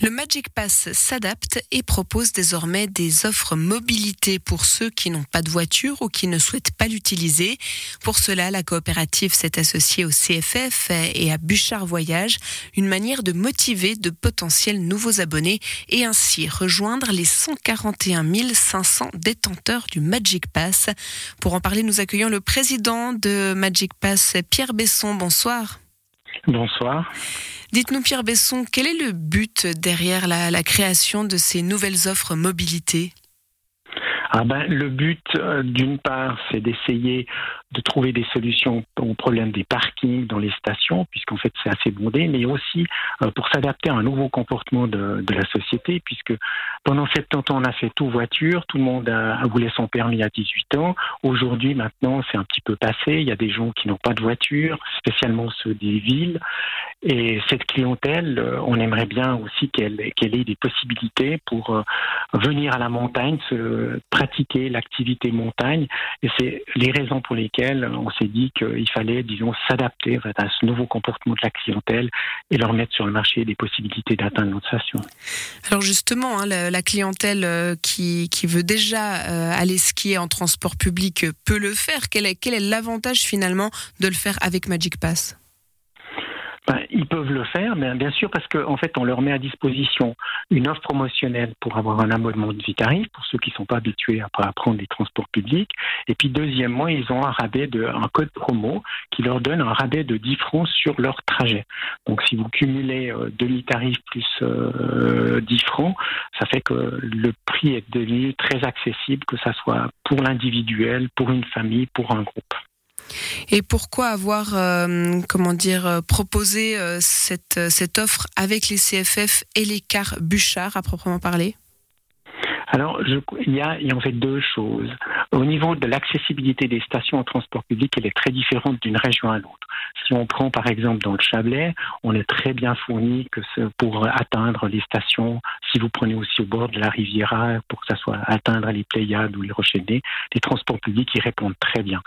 Le Magic Pass s'adapte et propose désormais des offres mobilité pour ceux qui n'ont pas de voiture ou qui ne souhaitent pas l'utiliser. Pour cela, la coopérative s'est associée au CFF et à Bouchard Voyage, une manière de motiver de potentiels nouveaux abonnés et ainsi rejoindre les 141 500 détenteurs du Magic Pass. Pour en parler, nous accueillons le président de Magic Pass, Pierre Besson. Bonsoir. Bonsoir. Dites-nous, Pierre Besson, quel est le but derrière la, création de ces nouvelles offres mobilité? Ah ben, Le but, euh, d'une part, c'est d'essayer de trouver des solutions au problème des parkings dans les stations, puisqu'en fait c'est assez bondé, mais aussi euh, pour s'adapter à un nouveau comportement de, de, la société, puisque pendant 70 ans on a fait tout voiture, tout le monde a, a voulu son permis à 18 ans. Aujourd'hui, maintenant, c'est un petit peu passé. Il y a des gens qui n'ont pas de voiture, spécialement ceux des villes, et cette clientèle, euh, on aimerait bien aussi qu'elle qu'elle ait des possibilités pour euh, venir à la montagne, se pratiquer l'activité montagne, et c'est les raisons pour lesquelles on s'est dit qu'il fallait, disons, s'adapter à ce nouveau comportement de la clientèle et leur mettre sur le marché des possibilités d'atteindre notre station. Alors justement, hein, la, clientèle euh, qui, veut déjà aller skier en transport public peut le faire. Quel est, quel est l'avantage finalement de le faire avec Magic Pass? Ben, ils peuvent le faire, mais bien sûr parce qu'en en fait, on leur met à disposition une offre promotionnelle pour avoir un abonnement de vie tarif pour ceux qui ne sont pas habitués à, prendre des transports publics. Et puis deuxièmement, ils ont un rabais de un code promo qui leur donne un rabais de 10 francs sur leur trajet. Donc si vous cumulez euh, demi-tarif plus euh, 10 francs, ça fait que le prix est devenu très accessible, que ça soit pour l'individuel, pour une famille, pour un groupe. Et pourquoi avoir, euh, comment dire, euh, proposé euh, cette, cette offre avec les CFF et les cars Bouchard à proprement parler? Alors, il, y il y a en fait deux choses. Au niveau de l'accessibilité des stations en transport public, elle est très différente d'une région à l'autre. Si on prend par exemple dans le Chablais, on est très bien fourni pour atteindre les stations. Si vous prenez aussi au bord de la Riviera, pour que ça soit atteindre les Pléiades ou les Rochers-Nez, les transports publics y répondent très bien.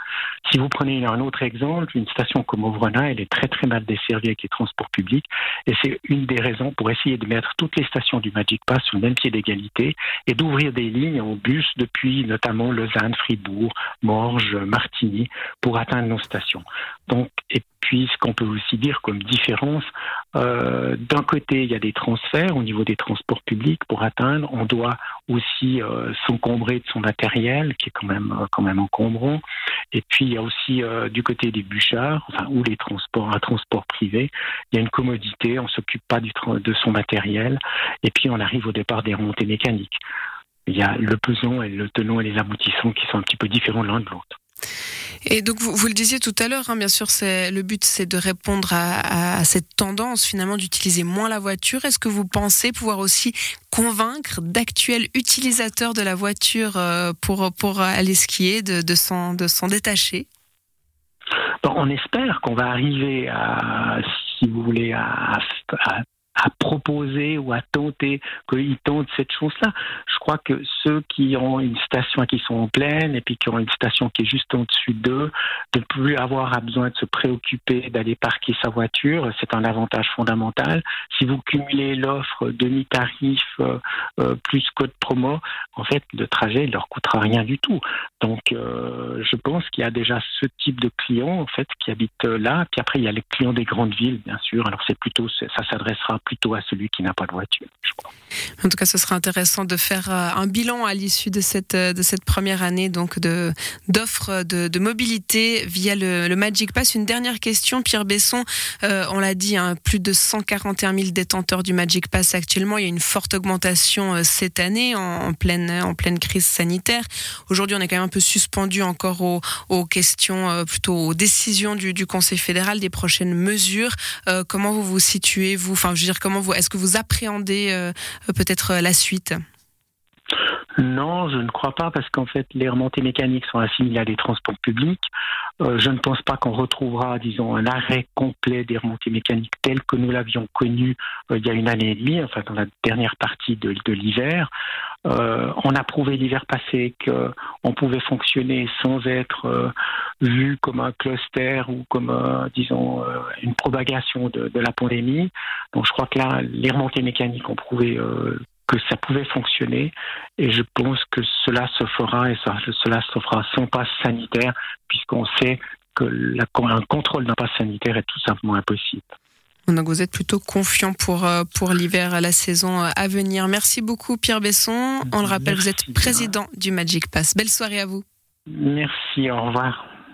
Si vous prenez un autre exemple, une station comme Auvrena, elle est très très mal desservie avec les transports publics, et c'est une des raisons pour essayer de mettre toutes les stations du Magic Pass sur le même pied d'égalité et d'ouvrir des lignes en bus depuis notamment Lausanne, Fribourg, Morges, Martigny pour atteindre nos stations. Donc, et puis, ce qu'on peut aussi dire comme différence, euh, d'un côté, il y a des transferts au niveau des transports publics pour atteindre. On doit aussi euh, s'encombrer de son matériel, qui est quand même euh, quand même encombrant. Et puis, il y a aussi du côté des bûchards, ou les transports, un transport privé, il y a une commodité. On s'occupe pas de son matériel. Et puis, on arrive au départ des remontées mécaniques. Il y a le pesant et le tenant et les aboutissants qui sont un petit peu différents l'un de l'autre. Et donc vous, vous, le disiez tout à l'heure, hein, bien sûr, c'est le but, c'est de répondre à, à, cette tendance finalement d'utiliser moins la voiture. Est-ce que vous pensez pouvoir aussi convaincre d'actuels utilisateurs de la voiture euh, pour pour aller skier, de, de s'en de s'en détacher? On espère qu'on va arriver à, si vous voulez, à, à à proposer ou à tenter qu'ils tentent cette chose-là. Je crois que ceux qui ont une station qui sont en pleine et puis qui ont une station qui est juste en dessus d'eux, de ne plus avoir à besoin de se préoccuper d'aller parquer sa voiture, c'est un avantage fondamental. Si vous cumulez l'offre demi-tarif euh, euh, plus code promo, en fait, le trajet ne leur coûtera rien du tout. Donc, euh, je pense qu'il y a déjà ce type de clients en fait qui habitent là. Puis après, il y a les clients des grandes villes, bien sûr. Alors, c'est plutôt ça s'adressera plutôt à celui qui n'a pas de voiture. En tout cas, ce sera intéressant de faire euh, un bilan à l'issue de cette, euh, de cette première année donc d'offres de, mobilité via le, Magic Pass. Une dernière question, Pierre Besson. Euh, on l'a dit, hein, plus de 141 000 détenteurs du Magic Pass actuellement. Il y a une forte augmentation cette année en, pleine, en pleine crise sanitaire. Aujourd'hui, on est quand même un peu suspendu encore aux, aux questions, plutôt aux décisions du, Conseil fédéral des prochaines mesures. comment vous vous situez, vous? Comment vous, est-ce que vous appréhendez euh, peut-être euh, la suite? Non, je ne crois pas parce qu'en fait, les remontées mécaniques sont assimilées à des transports publics. Euh, je ne pense pas qu'on retrouvera, disons, un arrêt complet des remontées mécaniques tel que nous l'avions connu il y a une année et demie, enfin dans la dernière partie de, l'hiver. On a prouvé l'hiver passé qu'on pouvait fonctionner sans être vu comme un cluster ou comme, disons, une propagation de, de, la pandémie. Donc je crois que là, les remontées mécaniques ont prouvé que ça pouvait fonctionner et je pense que cela se fera et ça, cela se fera sans passe sanitaire puisqu'on sait que la, un contrôle d'un passe sanitaire est tout simplement impossible. Donc vous êtes plutôt confiant pour, euh, pour l'hiver, la saison euh, à venir. Merci beaucoup Pierre Besson. On le rappelle, vous êtes président du Magic Pass. Belle soirée à vous. Merci, au revoir.